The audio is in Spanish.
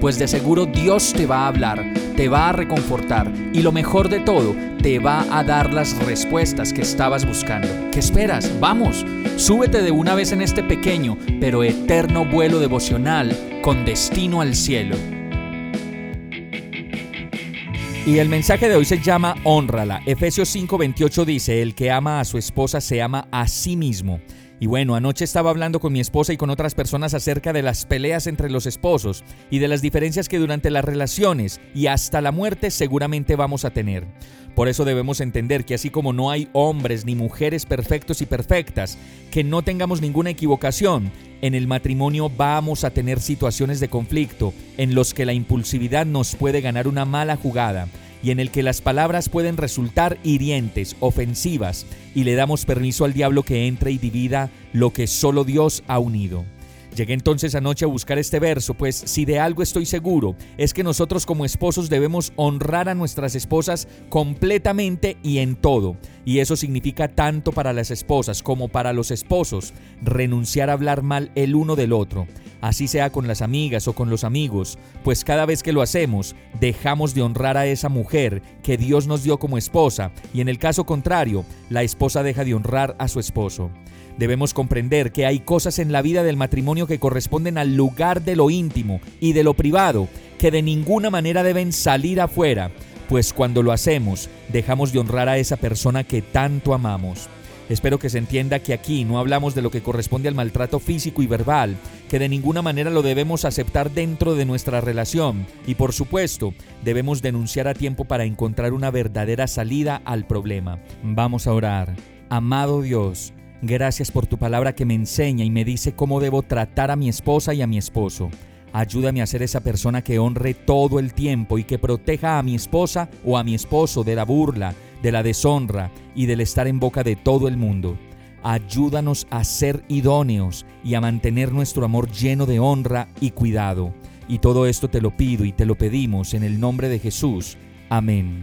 pues de seguro Dios te va a hablar, te va a reconfortar y lo mejor de todo, te va a dar las respuestas que estabas buscando. ¿Qué esperas? Vamos, súbete de una vez en este pequeño pero eterno vuelo devocional con destino al cielo. Y el mensaje de hoy se llama Honrala. Efesios 5:28 dice, el que ama a su esposa se ama a sí mismo. Y bueno, anoche estaba hablando con mi esposa y con otras personas acerca de las peleas entre los esposos y de las diferencias que durante las relaciones y hasta la muerte seguramente vamos a tener. Por eso debemos entender que así como no hay hombres ni mujeres perfectos y perfectas, que no tengamos ninguna equivocación, en el matrimonio vamos a tener situaciones de conflicto en los que la impulsividad nos puede ganar una mala jugada y en el que las palabras pueden resultar hirientes, ofensivas, y le damos permiso al diablo que entre y divida lo que solo Dios ha unido. Llegué entonces anoche a buscar este verso, pues si de algo estoy seguro, es que nosotros como esposos debemos honrar a nuestras esposas completamente y en todo. Y eso significa tanto para las esposas como para los esposos, renunciar a hablar mal el uno del otro, así sea con las amigas o con los amigos, pues cada vez que lo hacemos, dejamos de honrar a esa mujer que Dios nos dio como esposa, y en el caso contrario, la esposa deja de honrar a su esposo. Debemos comprender que hay cosas en la vida del matrimonio que corresponden al lugar de lo íntimo y de lo privado, que de ninguna manera deben salir afuera, pues cuando lo hacemos, dejamos de honrar a esa persona que tanto amamos. Espero que se entienda que aquí no hablamos de lo que corresponde al maltrato físico y verbal, que de ninguna manera lo debemos aceptar dentro de nuestra relación y por supuesto debemos denunciar a tiempo para encontrar una verdadera salida al problema. Vamos a orar. Amado Dios, Gracias por tu palabra que me enseña y me dice cómo debo tratar a mi esposa y a mi esposo. Ayúdame a ser esa persona que honre todo el tiempo y que proteja a mi esposa o a mi esposo de la burla, de la deshonra y del estar en boca de todo el mundo. Ayúdanos a ser idóneos y a mantener nuestro amor lleno de honra y cuidado. Y todo esto te lo pido y te lo pedimos en el nombre de Jesús. Amén.